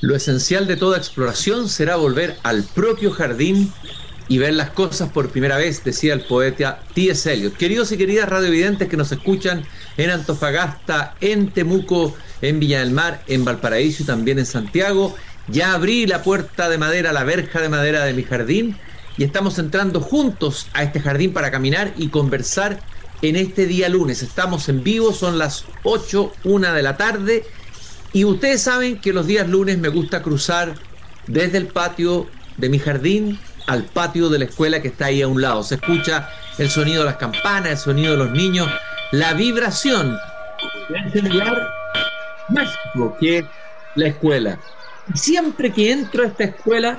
Lo esencial de toda exploración será volver al propio jardín y ver las cosas por primera vez, decía el poeta T.S. Eliot. Queridos y queridas radiovidentes que nos escuchan en Antofagasta, en Temuco, en Villa del Mar, en Valparaíso y también en Santiago, ya abrí la puerta de madera, la verja de madera de mi jardín y estamos entrando juntos a este jardín para caminar y conversar en este día lunes. Estamos en vivo, son las 8, 1 de la tarde y ustedes saben que los días lunes me gusta cruzar desde el patio de mi jardín al patio de la escuela que está ahí a un lado. Se escucha el sonido de las campanas, el sonido de los niños, la vibración de ese lugar mágico que es la escuela. Y siempre que entro a esta escuela,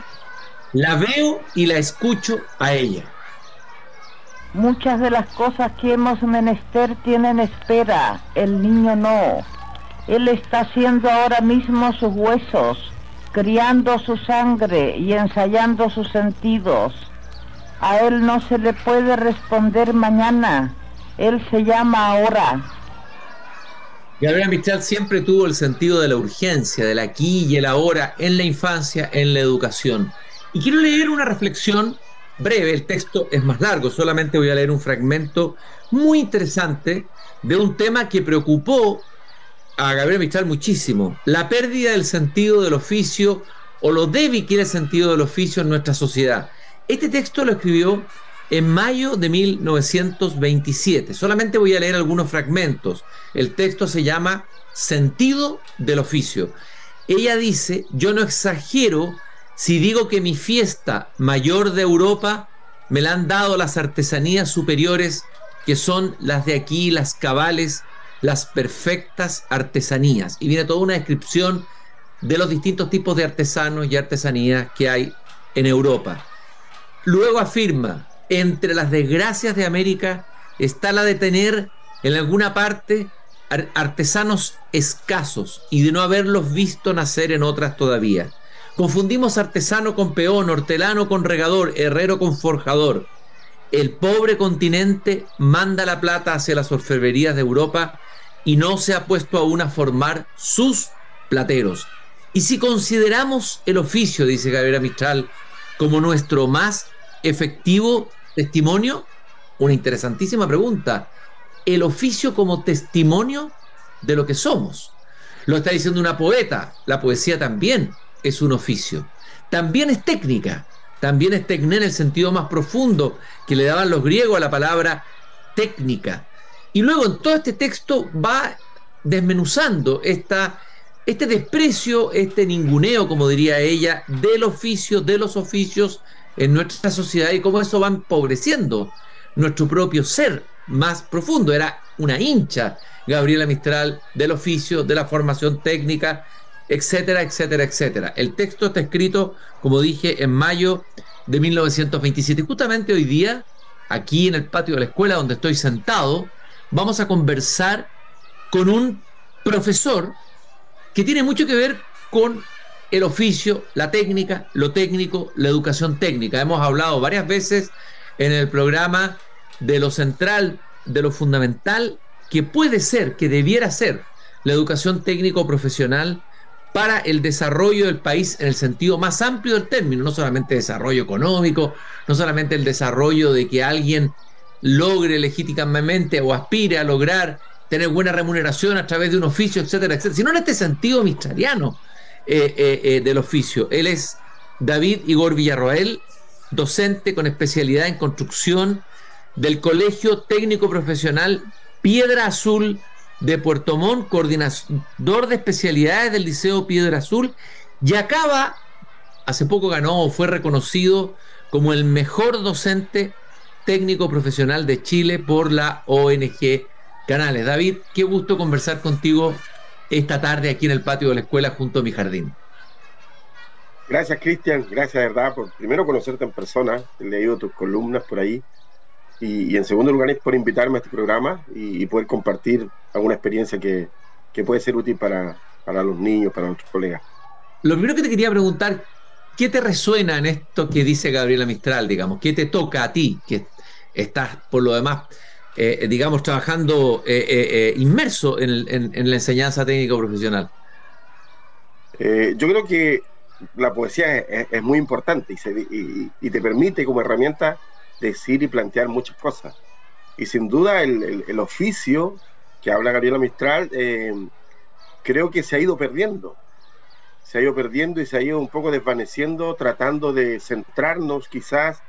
la veo y la escucho a ella. Muchas de las cosas que hemos menester tienen espera, el niño no. Él está haciendo ahora mismo sus huesos, criando su sangre y ensayando sus sentidos. A él no se le puede responder mañana, él se llama ahora. Gabriela Mistral siempre tuvo el sentido de la urgencia, del aquí y el ahora, en la infancia, en la educación. Y quiero leer una reflexión breve, el texto es más largo, solamente voy a leer un fragmento muy interesante de un tema que preocupó a Gabriel Mistral muchísimo, la pérdida del sentido del oficio o lo débil que era el sentido del oficio en nuestra sociedad. Este texto lo escribió en mayo de 1927. Solamente voy a leer algunos fragmentos. El texto se llama Sentido del oficio. Ella dice, yo no exagero si digo que mi fiesta mayor de Europa me la han dado las artesanías superiores que son las de aquí, las cabales, las perfectas artesanías. Y viene toda una descripción de los distintos tipos de artesanos y artesanías que hay en Europa. Luego afirma, entre las desgracias de América está la de tener en alguna parte artesanos escasos y de no haberlos visto nacer en otras todavía. Confundimos artesano con peón, hortelano con regador, herrero con forjador. El pobre continente manda la plata hacia las orfebrerías de Europa y no se ha puesto aún a formar sus plateros. Y si consideramos el oficio, dice Gabriela Mistral, como nuestro más efectivo testimonio, una interesantísima pregunta, el oficio como testimonio de lo que somos. Lo está diciendo una poeta, la poesía también es un oficio. También es técnica, también es técnica en el sentido más profundo que le daban los griegos a la palabra técnica. Y luego en todo este texto va desmenuzando esta, este desprecio, este ninguneo, como diría ella, del oficio, de los oficios en nuestra sociedad y cómo eso va empobreciendo nuestro propio ser más profundo. Era una hincha Gabriela Mistral del oficio, de la formación técnica, etcétera, etcétera, etcétera. El texto está escrito, como dije, en mayo de 1927. Justamente hoy día, aquí en el patio de la escuela donde estoy sentado, vamos a conversar con un profesor que tiene mucho que ver con el oficio, la técnica, lo técnico, la educación técnica. Hemos hablado varias veces en el programa de lo central, de lo fundamental que puede ser, que debiera ser la educación técnico profesional para el desarrollo del país en el sentido más amplio del término, no solamente desarrollo económico, no solamente el desarrollo de que alguien logre legítimamente o aspire a lograr tener buena remuneración a través de un oficio, etcétera, etcétera, sino en este sentido mistraliano eh, eh, eh, del oficio. Él es David Igor Villarroel, docente con especialidad en construcción del Colegio Técnico Profesional Piedra Azul de Puerto Montt, coordinador de especialidades del Liceo Piedra Azul, y acaba, hace poco ganó o fue reconocido como el mejor docente técnico profesional de Chile por la ONG Canales. David, qué gusto conversar contigo esta tarde aquí en el patio de la escuela junto a mi jardín. Gracias, Cristian. Gracias, de verdad, por primero conocerte en persona. He leído tus columnas por ahí. Y, en segundo lugar, es por invitarme a este programa y, poder compartir alguna experiencia que, que puede ser útil para, para los niños, para nuestros colegas. Lo primero que te quería preguntar, ¿qué te resuena en esto que dice Gabriela Mistral, digamos? ¿Qué te toca a ti? Que estás por lo demás, eh, digamos, trabajando eh, eh, inmerso en, la enseñanza técnico profesional. Eh, yo creo que la poesía es, muy importante y, te permite como herramienta decir y plantear muchas cosas. Y sin duda el, oficio que habla Gabriela Mistral, eh, creo que se ha ido perdiendo. Se ha ido perdiendo y se ha ido un poco desvaneciendo, tratando de centrarnos quizás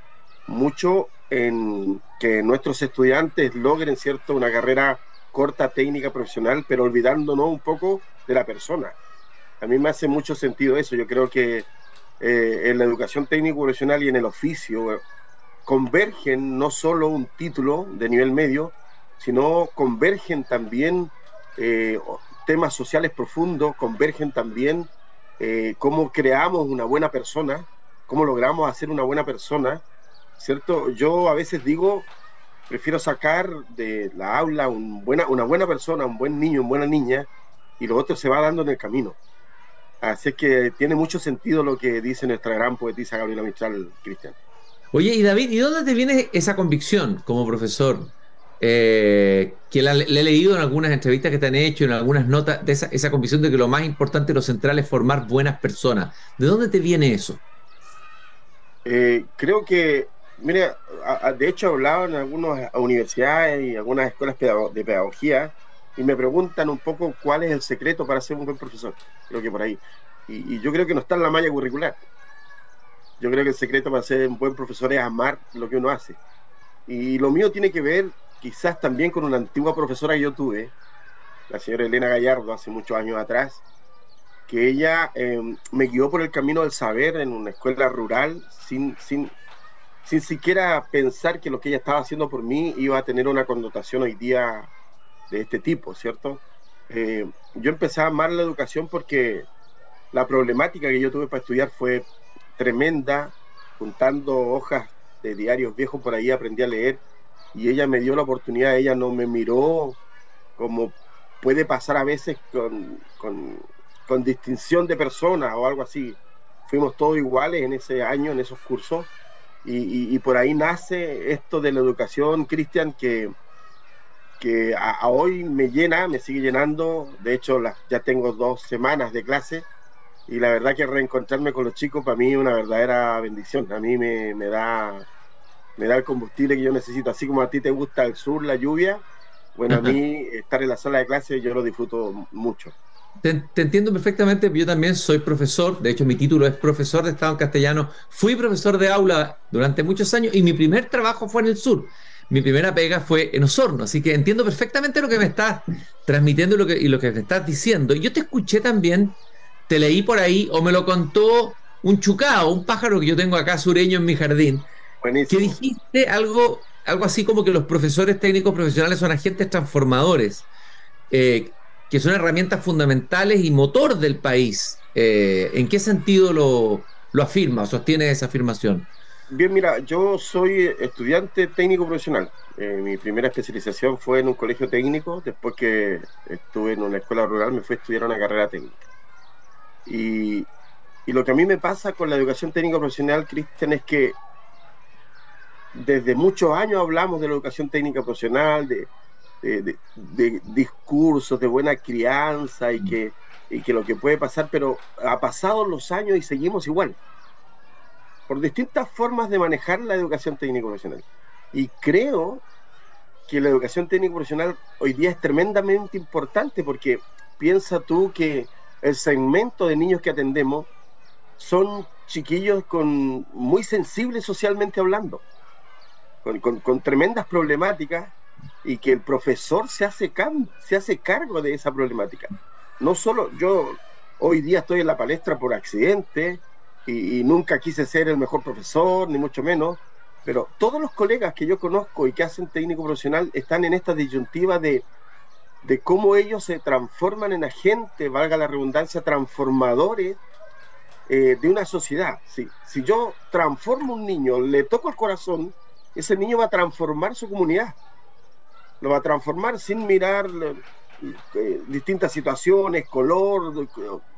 mucho en que nuestros estudiantes logren cierto una carrera corta, técnica, profesional, pero olvidándonos un poco de la persona. A mí me hace mucho sentido eso. Yo creo que eh, en la educación técnico profesional y en el oficio convergen no solo un título de nivel medio, sino convergen también eh, temas sociales profundos, convergen también cómo creamos una buena persona, cómo logramos hacer una buena persona, ¿cierto? Yo a veces digo, prefiero sacar de la aula una buena persona, un buen niño, una buena niña, y lo otro se va dando en el camino. Así que tiene mucho sentido lo que dice nuestra gran poetisa Gabriela Mistral, Cristian. Oye, y David, ¿y dónde te viene esa convicción como profesor? Eh, que le he leído en algunas entrevistas que te han hecho, en algunas notas, de esa, convicción de que lo más importante y lo central es formar buenas personas. ¿De dónde te viene eso? Eh, creo que, mira, de hecho he hablado en algunas universidades y algunas escuelas de pedagogía y me preguntan un poco cuál es el secreto para ser un buen profesor. Creo que por ahí. Y, yo creo que no está en la malla curricular. Yo creo que el secreto para ser un buen profesor es amar lo que uno hace. Y lo mío tiene que ver quizás también con una antigua profesora que yo tuve, la señora Elena Gallardo, hace muchos años atrás, que ella em, me guió por el camino del saber en una escuela rural sin, sin, sin siquiera pensar que lo que ella estaba haciendo por mí iba a tener una connotación hoy día de este tipo, ¿cierto? Eh, yo empecé a amar la educación porque la problemática que yo tuve para estudiar fue tremenda, juntando hojas de diarios viejos por ahí aprendí a leer y ella me dio la oportunidad, ella no me miró como puede pasar a veces con, con, distinción de personas o algo así. Fuimos todos iguales en ese año, en esos cursos, y, por ahí nace esto de la educación, Cristian, que, que a, hoy me llena, me sigue llenando. De hecho, ya tengo dos semanas de clase y la verdad que reencontrarme con los chicos para mí es una verdadera bendición. A mí me, da, me da el combustible que yo necesito. Así como a ti te gusta el sur, la lluvia, bueno, a mí estar en la sala de clase yo lo disfruto mucho. Te, entiendo perfectamente, yo también soy profesor, de hecho mi título es profesor de Estado en castellano, fui profesor de aula durante muchos años y mi primer trabajo fue en el sur mi primera pega fue en Osorno, así que entiendo perfectamente lo que me estás transmitiendo y lo que, y lo que me estás diciendo. Yo te escuché también, te leí por ahí, o me lo contó un chucao, un pájaro que yo tengo acá sureño en mi jardín, que dijiste algo, algo así como que los profesores técnicos profesionales son agentes transformadores, eh, que son herramientas fundamentales y motor del país. Eh, ¿En qué sentido lo, lo afirma o sostiene esa afirmación? Bien, mira, yo soy estudiante técnico profesional. Eh, mi primera especialización fue en un colegio técnico. Después que estuve en una escuela rural, me fui a estudiar una carrera técnica. Y, lo que a mí me pasa con la educación técnico profesional, Cristian, es que desde muchos años hablamos de la educación técnica profesional, de, discursos, de buena crianza y que, y que lo que puede pasar, pero ha pasado los años y seguimos igual por distintas formas de manejar la educación técnico profesional. Y creo que la educación técnico profesional hoy día es tremendamente importante porque piensa tú que el segmento de niños que atendemos son chiquillos con muy sensibles socialmente hablando, con, tremendas problemáticas y que el profesor se hace, se hace cargo de esa problemática. No solo yo hoy día estoy en la palestra por accidente, y, nunca quise ser el mejor profesor, ni mucho menos, pero todos los colegas que yo conozco y que hacen técnico profesional están en esta disyuntiva de, de cómo ellos se transforman en agentes, valga la redundancia, transformadores eh, de una sociedad. Si, si yo transformo un niño, le toco el corazón, ese niño va a transformar su comunidad. Lo va a transformar sin mirar eh, distintas situaciones, color,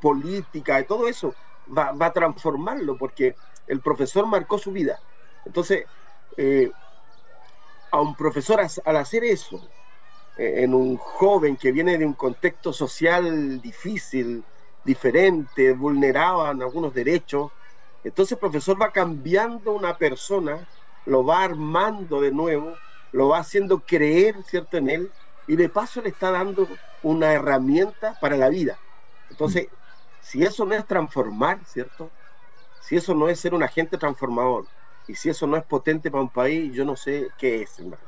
política, y todo eso va, a transformarlo porque el profesor marcó su vida. Entonces, eh, a un profesor al hacer eso, eh, en un joven que viene de un contexto social difícil, diferentes, vulneraban algunos derechos. Entonces el profesor va cambiando una persona, lo va armando de nuevo, lo va haciendo creer, ¿cierto?, en él, y de paso le está dando una herramienta para la vida. Entonces, si eso no es transformar, ¿cierto? Si eso no es ser un agente transformador, y si eso no es potente para un país, yo no sé qué es, verdad.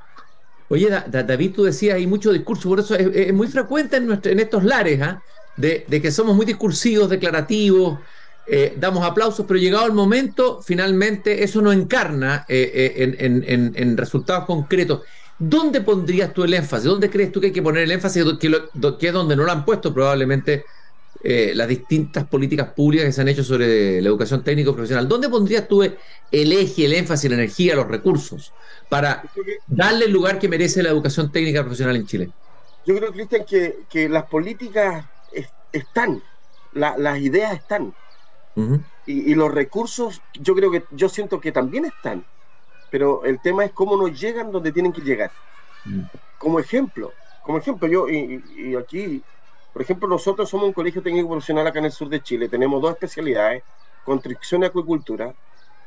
Oye, David, tú decías, hay mucho discurso, por eso es, muy frecuente en, nuestro, en estos lares, ¿ah? de, que somos muy discursivos, declarativos, eh, damos aplausos, pero llegado el momento, finalmente eso no encarna eh, eh, en, resultados concretos. ¿Dónde pondrías tú el énfasis? ¿Dónde crees tú que hay que poner el énfasis? Que, es donde no lo han puesto probablemente las distintas políticas públicas que se han hecho sobre la educación técnico profesional. ¿Dónde pondrías tú el eje, el énfasis, la energía, los recursos para darle el lugar que merece la educación técnica profesional en Chile? Yo creo, Cristian, que las políticas están, las ideas están. Y, los recursos, yo creo que, yo siento que también están. Pero el tema es cómo nos llegan donde tienen que llegar. Mm. Como ejemplo, como ejemplo, yo, y, aquí, por ejemplo, nosotros somos un colegio técnico profesional acá en el sur de Chile, tenemos dos especialidades, construcción y acuicultura.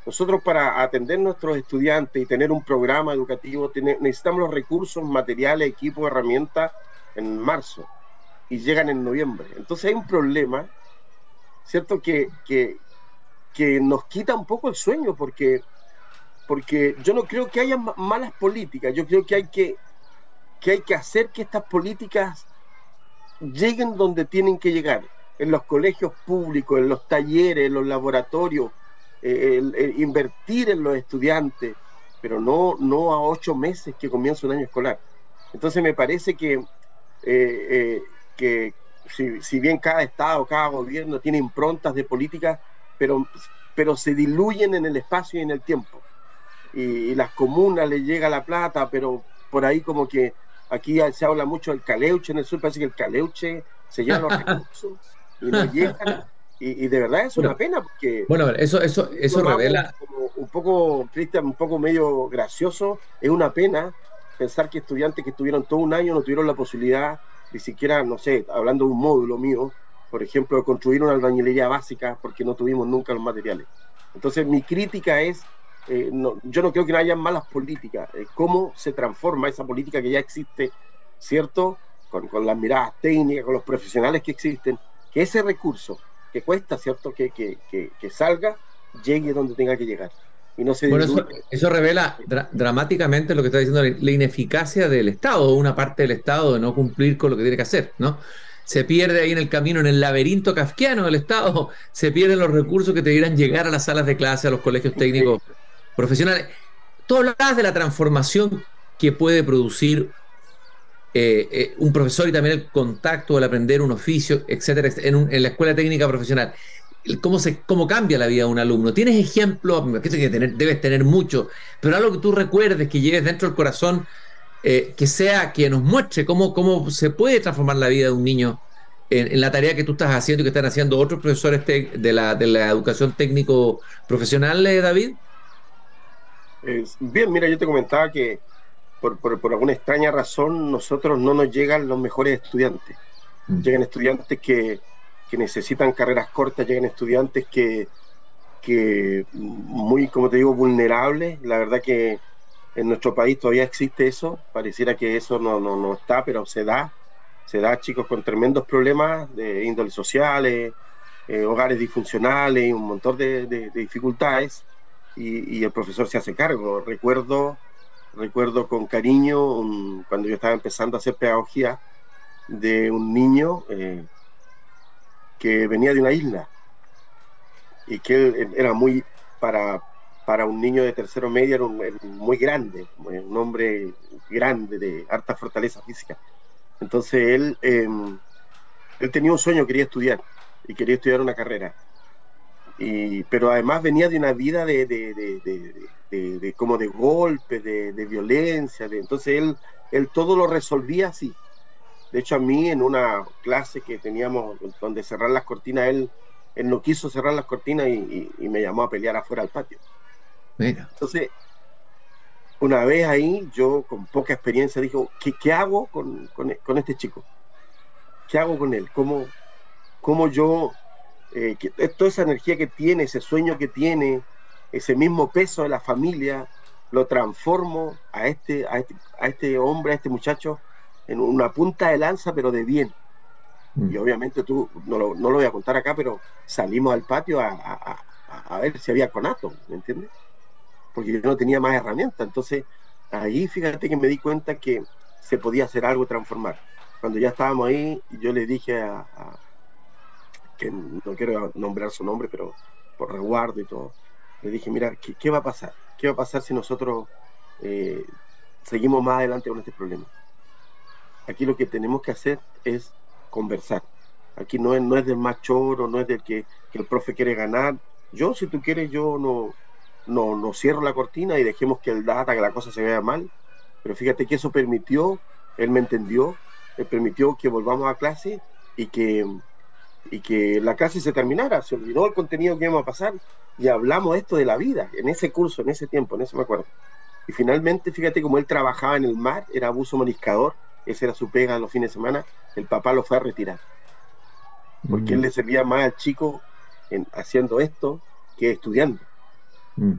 Nosotros para atender a nuestros estudiantes y tener un programa educativo necesitamos los recursos, materiales, equipos, herramientas en marzo y llegan en noviembre. Entonces hay un problema, ¿cierto? Que, que, nos quita un poco el sueño porque, porque yo no creo que haya malas políticas, yo creo que hay que, que hay que hacer que estas políticas lleguen donde tienen que llegar, en los colegios públicos, en los talleres, en los laboratorios, eh, invertir en los estudiantes, pero no, no a ocho meses que comienza un año escolar. Entonces me parece que eh, eh, que si, bien cada estado, cada gobierno tiene improntas de política, pero, pero se diluyen en el espacio y en el tiempo. Y, las comunas les llega la plata, pero por ahí como que aquí se habla mucho del caleuche en el sur, parece que el caleuche se lleva los recursos y no llegan. Y, de verdad es una pena porque... Bueno, eso, eso, eso revela... un poco, Cristian, un poco medio gracioso, es una pena pensar que estudiantes que estuvieron todo un año no tuvieron la posibilidad ni siquiera, no sé, hablando de un módulo mío, por ejemplo, construir una albañilería básica porque no tuvimos nunca los materiales. Entonces, mi crítica es, eh, yo no creo que no haya malas políticas, eh, cómo se transforma esa política que ya existe, ¿cierto? Con, con, las miradas técnicas, con los profesionales que existen, que ese recurso que cuesta, ¿cierto? Que, que, que, que salga, llegue donde tenga que llegar bueno, eso, revela dramáticamente lo que está diciendo la ineficacia del Estado, una parte del Estado de no cumplir con lo que tiene que hacer, ¿no? Se pierde ahí en el camino, en el laberinto kafkiano del Estado, se pierden los recursos que te llegar a las salas de clase, a los colegios técnicos profesionales. Tú hablabas de la transformación que puede producir eh, eh, un profesor y también el contacto, el aprender un oficio, etcétera, en, en la escuela técnica profesional cómo, se, cómo cambia la vida de un alumno. ¿Tienes ejemplos? Me que tener, debes tener mucho, pero algo que tú recuerdes, que lleves dentro del corazón, eh, que sea, que nos muestre cómo, cómo se puede transformar la vida de un niño en, la tarea que tú estás haciendo y que están haciendo otros profesores de, la, de la educación técnico profesional, eh, David. bien, mira, yo te comentaba que por, por, alguna extraña razón nosotros no nos llegan los mejores estudiantes. Mm. Llegan estudiantes que, que necesitan carreras cortas, llegan estudiantes que, que muy, como te digo, vulnerables. La verdad que en nuestro país todavía existe eso, pareciera que eso no, no, no está, pero se da. Se da chicos con tremendos problemas de índole sociales, eh, hogares disfuncionales un montón de, dificultades, y, el profesor se hace cargo. Recuerdo, recuerdo con cariño cuando yo estaba empezando a hacer pedagogía de un niño eh, que venía de una isla y que él era muy, para, para un niño de tercero medio, era, muy grande, un hombre grande, de harta fortaleza física. Entonces él, em, él tenía un sueño, quería estudiar y quería estudiar una carrera. Y, pero además venía de una vida de, de, de, de como de golpes, de, violencia. entonces él, él todo lo resolvía así. De hecho, a mí en una clase que teníamos donde cerrar las cortinas, él, él no quiso cerrar las cortinas y, me llamó a pelear afuera al patio. Mira. Entonces, una vez ahí, yo con poca experiencia dijo, ¿qué, qué hago con, con, este chico? ¿Qué hago con él? ¿Cómo, cómo yo, eh, toda esa energía que tiene, ese sueño que tiene, ese mismo peso de la familia, lo transformo a este, a este, a este hombre, a este muchacho, en una punta de lanza, pero de bien. Mm. Y obviamente tú, no lo, no lo, voy a contar acá, pero salimos al patio a, a, a ver si había conato, ¿me entiendes? Porque yo no tenía más herramientas. Entonces, ahí fíjate que me di cuenta que se podía hacer algo transformar. Cuando ya estábamos ahí, yo le dije a, que no quiero nombrar su nombre, pero por resguardo y todo, le dije, mira, ¿qué, va a pasar? ¿Qué va a pasar si nosotros eh, seguimos más adelante con este problema? Aquí lo que tenemos que hacer es conversar. Aquí no es, no es del más choro, no es del que, que el profe quiere ganar. Yo, si tú quieres, yo no, no, no cierro la cortina y dejemos que el data, que la cosa se vea mal. Pero fíjate que eso permitió, él me entendió, él permitió que volvamos a clase y que, y que la clase se terminara. Se olvidó el contenido que íbamos a pasar y hablamos esto de la vida en ese curso, en ese tiempo, en eso me acuerdo. Y finalmente, fíjate como él trabajaba en el mar, era abuso moniscador, esa era su pega los fines de semana, el papá lo fue a retirar. Porque él le servía más al chico en, haciendo esto que estudiando. Mm.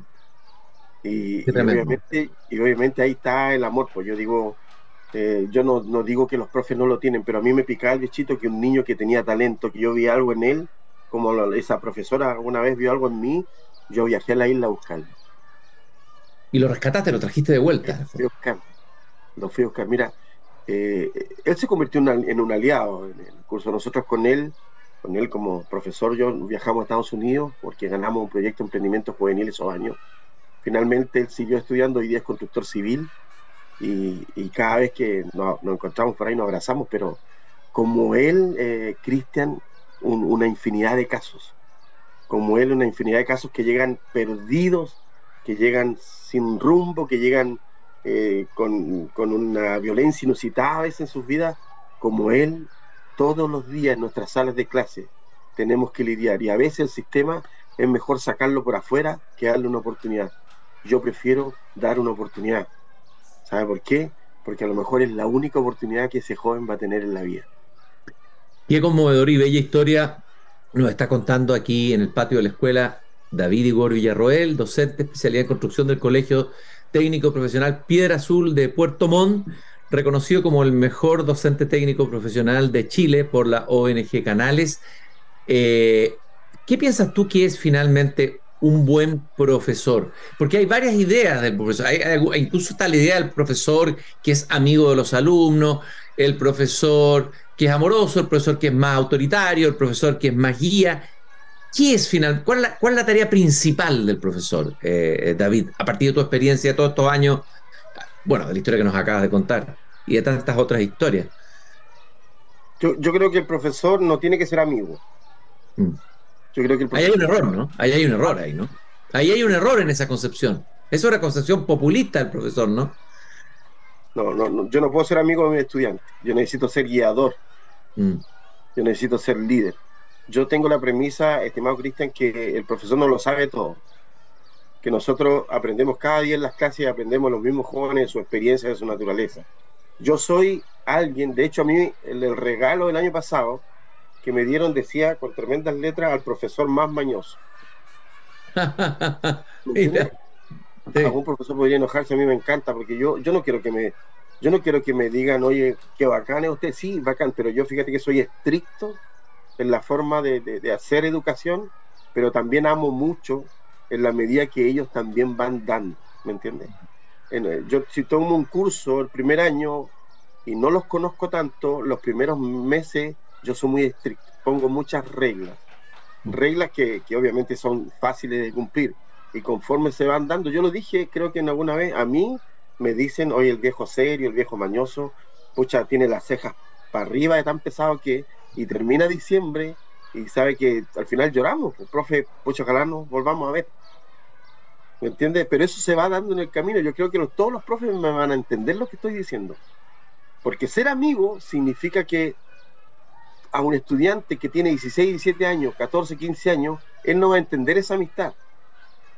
Y, obviamente, y obviamente ahí está el amor, pues yo digo, eh, yo no, no, digo que los profes no lo tienen, pero a mí me picaba el bichito que un niño que tenía talento, que yo vi algo en él, como esa profesora alguna vez vio algo en mí, yo viajé a la isla a buscarlo. Y lo rescataste, lo trajiste de vuelta. Lo fui a buscar. Lo fui a buscar. Mira, eh, él se convirtió en, un aliado en el curso. Nosotros con él con él como profesor, yo viajamos a Estados Unidos porque ganamos un proyecto de emprendimiento juvenil esos años. Finalmente él siguió estudiando, hoy día es constructor civil y, cada vez que nos, encontramos por ahí nos abrazamos, pero como él, eh, Cristian, una infinidad de casos, como él, una infinidad de casos que llegan perdidos, que llegan sin rumbo, que llegan eh, con, con, una violencia inusitada a veces en sus vidas, como él, todos los días en nuestras salas de clase tenemos que lidiar y a veces el sistema es mejor sacarlo por afuera que darle una oportunidad. Yo prefiero dar una oportunidad. ¿Sabe por qué? Porque a lo mejor es la única oportunidad que ese joven va a tener en la vida. Qué conmovedor y bella historia nos está contando aquí en el patio de la escuela David Igor Villarroel, docente especialidad en construcción del Colegio Técnico Profesional Piedra Azul de Puerto Montt reconocido como el mejor docente técnico profesional de Chile por la ONG Canales. Eh, ¿Qué piensas tú que es finalmente un buen profesor? Porque hay varias ideas del profesor. incluso está la idea del profesor que es amigo de los alumnos, el profesor que es amoroso, el profesor que es más autoritario, el profesor que es más guía. ¿Qué es final? ¿Cuál es la, tarea principal del profesor, eh, David, a partir de tu experiencia de todos estos años bueno, de la historia que nos acabas de contar y de tantas otras historias. Yo, creo que el profesor no tiene que ser amigo. Mm. Yo creo que Ahí hay un error, ¿no? Ahí hay un error ahí, ¿no? Ahí hay un error en esa concepción. Es una concepción populista del profesor, ¿no? No, no, yo no puedo ser amigo de mi estudiante. Yo necesito ser guiador. Mm. Yo necesito ser líder. Yo tengo la premisa, estimado Cristian, que el profesor no lo sabe todo. Que nosotros aprendemos cada día en las clases y aprendemos los mismos jóvenes de su experiencia, de su naturaleza. Yo soy alguien, de hecho a mí el, regalo del año pasado que me dieron decía con tremendas letras al profesor más mañoso. Algún profesor podría enojarse, a mí me encanta porque yo, yo no quiero que me yo no quiero que me digan, oye, qué bacán es usted, sí, bacán, pero yo fíjate que soy estricto en la forma de, de hacer educación, pero también amo mucho en la medida que ellos también van dando, ¿me entiendes? Eh, yo si tomo un curso el primer año y no los conozco tanto, los primeros meses yo soy muy estricto, pongo muchas reglas, reglas que, que obviamente son fáciles de cumplir y conforme se van dando, yo lo dije creo que en alguna vez, a mí me dicen, oye, el viejo serio, el viejo mañoso, pucha, tiene las cejas para arriba de tan pesado que, y termina diciembre y sabe que al final lloramos, el pues, profe, pucha, ojalá nos volvamos a ver. ¿Me entiendes? Pero eso se va dando en el camino. Yo creo que todos los profes me van a entender lo que estoy diciendo. Porque ser amigo significa que a un estudiante que tiene 16, 17 años, 14, 15 años, él no va a entender esa amistad.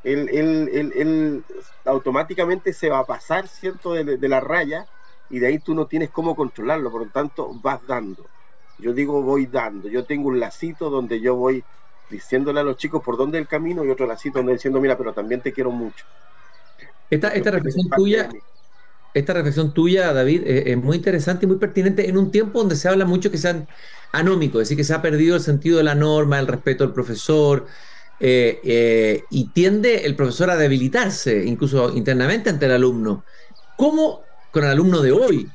Él, él, automáticamente se va a pasar, ¿cierto?, de, de, la raya y de ahí tú no tienes cómo controlarlo, por lo tanto vas dando. Yo digo voy dando. Yo tengo un lacito donde yo voy diciéndole a los chicos por dónde el camino y otro lacito donde diciendo, mira, pero también te quiero mucho. Esta, esta reflexión tuya, esta reflexión tuya, David, es, muy interesante y muy pertinente en un tiempo donde se habla mucho que sean anómicos, es decir, que se ha perdido el sentido de la norma, el respeto al profesor, eh, eh, y tiende el profesor a debilitarse, incluso internamente ante el alumno. ¿Cómo con el alumno de hoy,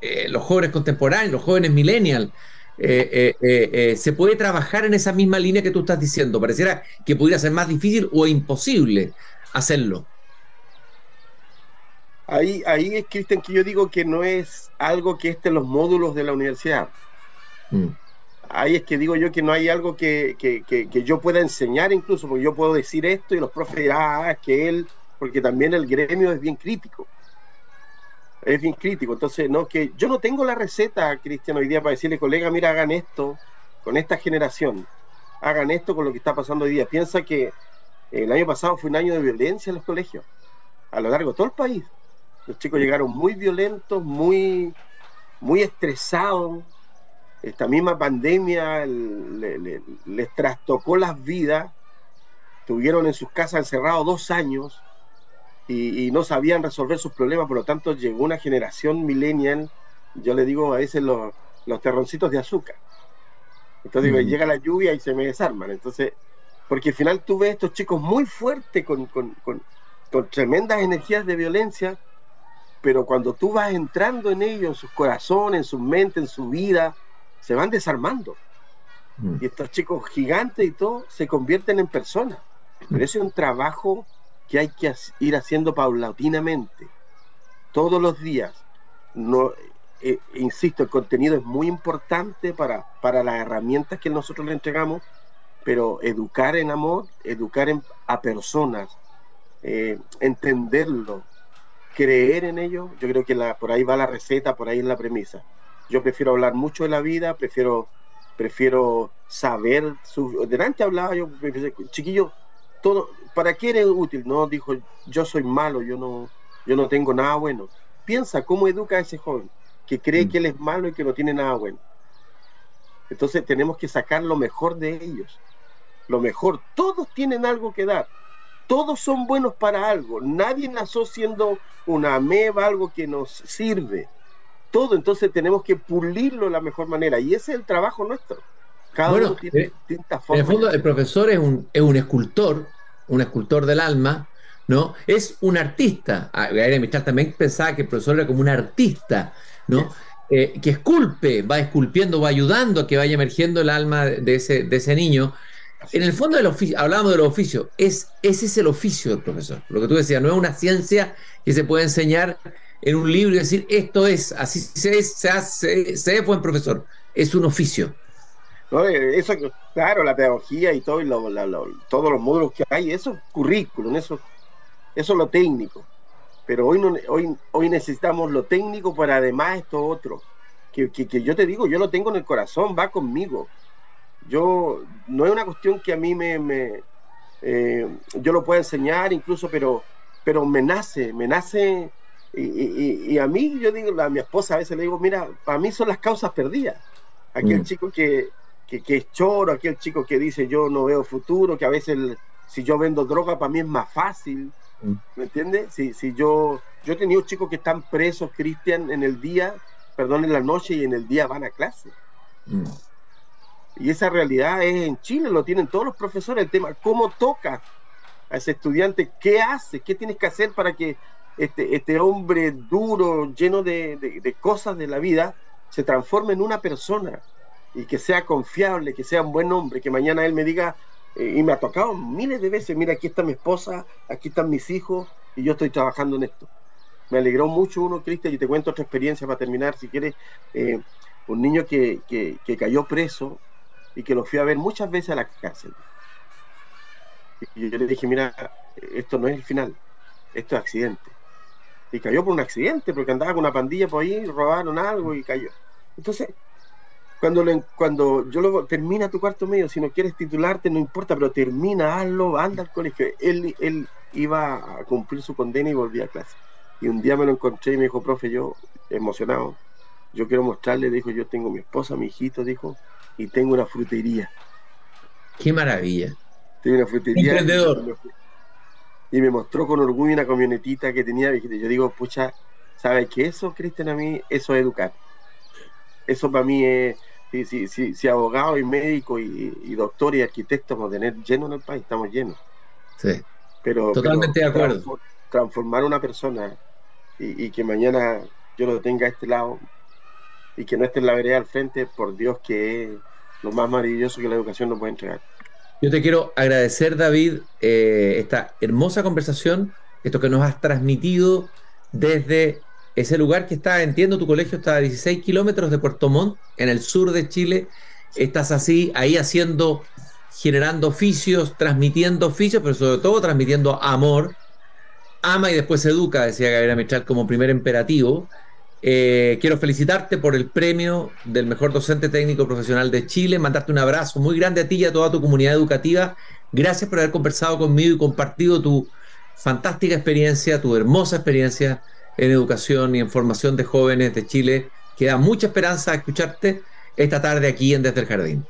eh, los jóvenes contemporáneos, los jóvenes millennials, se puede trabajar en esa misma línea que tú estás diciendo? Pareciera que pudiera ser más difícil o imposible hacerlo. Ahí, ahí es, Cristian, que yo digo que no es algo que esté en los módulos de la universidad. Mm. Ahí es que digo yo que no hay algo que, yo pueda enseñar incluso, porque yo puedo decir esto y los profes dirán, ah, es que él, porque también el gremio es bien crítico. Es bien crítico. Entonces, no, que yo no tengo la receta, Cristian, hoy día para decirle, colega, mira, hagan esto con esta generación. Hagan esto con lo que está pasando hoy día. Piensa que el año pasado fue un año de violencia en los colegios, a lo largo de todo el país. Los chicos llegaron muy violentos, muy, muy estresados. Esta misma pandemia les trastocó las vidas. Estuvieron en sus casas encerrados dos años y, no sabían resolver sus problemas. Por lo tanto, llegó una generación millennial. Yo le digo a veces los, terroncitos de azúcar. Entonces llega la lluvia y se me desarman. Entonces, porque al final tú ves estos chicos muy fuertes con, con tremendas energías de violencia pero cuando tú vas entrando en ellos, en sus corazones, en su mente, en su vida, se van desarmando. Mm. Y estos chicos gigantes y todo se convierten en personas. Pero ese es un trabajo que hay que ir haciendo paulatinamente, todos los días. No, eh, insisto, el contenido es muy importante para, para las herramientas que nosotros le entregamos, pero educar en amor, educar a personas, eh, entenderlo, creer en ello, yo creo que por ahí va la receta, por ahí es la premisa. Yo prefiero hablar mucho de la vida, prefiero, prefiero saber. Su, delante hablaba yo, chiquillo, todo, ¿para qué eres útil? No, dijo, yo soy malo, yo no, yo no tengo nada bueno. Piensa cómo educa a ese joven que cree mm. que él es malo y que no tiene nada bueno. Entonces tenemos que sacar lo mejor de ellos. Lo mejor, todos tienen algo que dar todos son buenos para algo. Nadie nació siendo una ameba, algo que nos sirve. Todo, entonces tenemos que pulirlo de la mejor manera. Y ese es el trabajo nuestro. Cada uno tiene eh, distintas formas. En el fondo, el profesor es un, es un escultor, un escultor del alma, ¿no? Es un artista. Ah, Gabriel Mistral también pensaba que el profesor era como un artista, ¿no? Eh, que esculpe, va esculpiendo, va ayudando a que vaya emergiendo el alma de ese, de ese niño. En el fondo del oficio, hablábamos del oficio, es, ese es el oficio del profesor. Lo que tú decías, no es una ciencia que se puede enseñar en un libro y decir esto es, así se es, se hace, se es buen profesor. Es un oficio. Eso, claro, la pedagogía y todo, y todos los módulos que hay, eso es currículum, eso, eso es lo técnico. Pero hoy, no, hoy, hoy necesitamos lo técnico para además esto otro. Que, que, que yo te digo, yo lo tengo en el corazón, va conmigo yo, no es una cuestión que a mí me, eh, yo lo pueda enseñar incluso, pero, pero me nace, me nace, y, a mí, yo digo, a mi esposa a veces le digo, mira, para mí son las causas perdidas. Aquel mm. chico que, que, es choro, aquel chico que dice yo no veo futuro, que a veces si yo vendo droga para mí es más fácil, mm. ¿me entiendes? Si, si yo, yo he tenido chicos que están presos, Cristian, en el día, perdón, en la noche y en el día van a clase. Mm. Y esa realidad es en Chile, lo tienen todos los profesores, el tema, cómo toca a ese estudiante, qué hace, qué tienes que hacer para que este, este hombre duro, lleno de, cosas de la vida, se transforme en una persona y que sea confiable, que sea un buen hombre, que mañana él me diga, eh, y me ha tocado miles de veces, mira, aquí está mi esposa, aquí están mis hijos, y yo estoy trabajando en esto. Me alegró mucho uno, Cristian, y te cuento otra experiencia para terminar, si quieres, eh, un niño que, que cayó preso y que lo fui a ver muchas veces a la cárcel. Y yo le dije, mira, esto no es el final, esto es accidente. Y cayó por un accidente, porque andaba con una pandilla por ahí, robaron algo y cayó. Entonces, cuando, cuando yo luego termina tu cuarto medio, si no quieres titularte, no importa, pero termina, hazlo, anda al colegio. Él, él iba a cumplir su condena y volvía a clase. Y un día me lo encontré y me dijo, profe, yo emocionado, yo quiero mostrarle, dijo, yo tengo mi esposa, mi hijito, dijo, y tengo una frutería. Qué maravilla. Tengo una frutería. Emprendedor. Y me mostró con orgullo una camionetita que tenía. Yo digo, pucha, ¿sabes qué? Eso, Cristian, a mí, eso es educar. Eso para mí es, si, si, si, si abogado y médico y, doctor y arquitecto vamos a tener lleno en el país, estamos llenos. Sí. Pero, Totalmente de acuerdo. Transformar una persona y, que mañana yo lo tenga a este lado y que no esté en la vereda al frente, por Dios que es lo más maravilloso que la educación nos puede entregar. Yo te quiero agradecer, David, eh, esta hermosa conversación, esto que nos has transmitido desde ese lugar que está, entiendo, tu colegio está a 16 kilómetros de Puerto Montt, en el sur de Chile. Estás así, ahí haciendo, generando oficios, transmitiendo oficios, pero sobre todo transmitiendo amor. Ama y después educa, decía Gabriela Mistral como primer imperativo. Eh, quiero felicitarte por el premio del mejor docente técnico profesional de Chile, mandarte un abrazo muy grande a ti y a toda tu comunidad educativa. Gracias por haber conversado conmigo y compartido tu fantástica experiencia, tu hermosa experiencia en educación y en formación de jóvenes de Chile. Queda mucha esperanza escucharte esta tarde aquí en Desde el Jardín.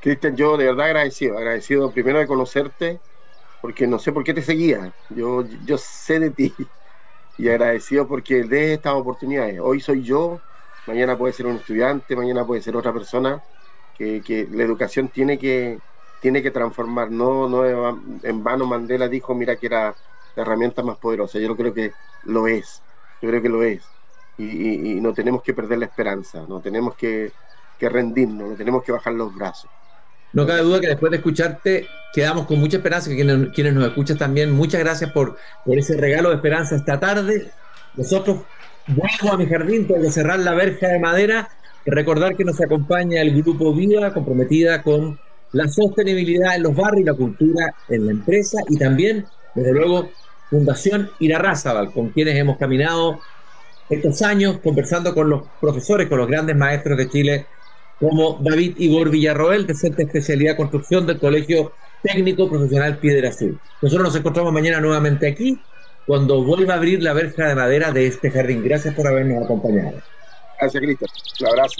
Cristian, yo de verdad agradecido, agradecido primero de conocerte, porque no sé por qué te seguía, yo, yo sé de ti y agradecido porque de estas oportunidades. Hoy soy yo, mañana puede ser un estudiante, mañana puede ser otra persona, que, que la educación tiene que, tiene que transformar, no, no en vano Mandela dijo, mira que era la herramienta más poderosa, yo creo que lo es, yo creo que lo es. Y, no tenemos que perder la esperanza, no tenemos que, rendirnos, no tenemos que bajar los brazos. No cabe duda que después de escucharte quedamos con mucha esperanza, que quienes, nos escuchan también, muchas gracias por, por ese regalo de esperanza esta tarde. Nosotros vuelvo a mi jardín, tengo que cerrar la verja de madera y recordar que nos acompaña el Grupo Vida, comprometida con la sostenibilidad en los barrios y la cultura en la empresa y también, desde luego, Fundación Irarrázaval, con quienes hemos caminado estos años conversando con los profesores, con los grandes maestros de Chile, como David Igor Villarroel, docente de especialidad construcción del Colegio Técnico Profesional Piedra Azul. Nosotros nos encontramos mañana nuevamente aquí, cuando vuelva a abrir la verja de madera de este jardín. Gracias por habernos acompañado. Gracias, Cristian. Un abrazo.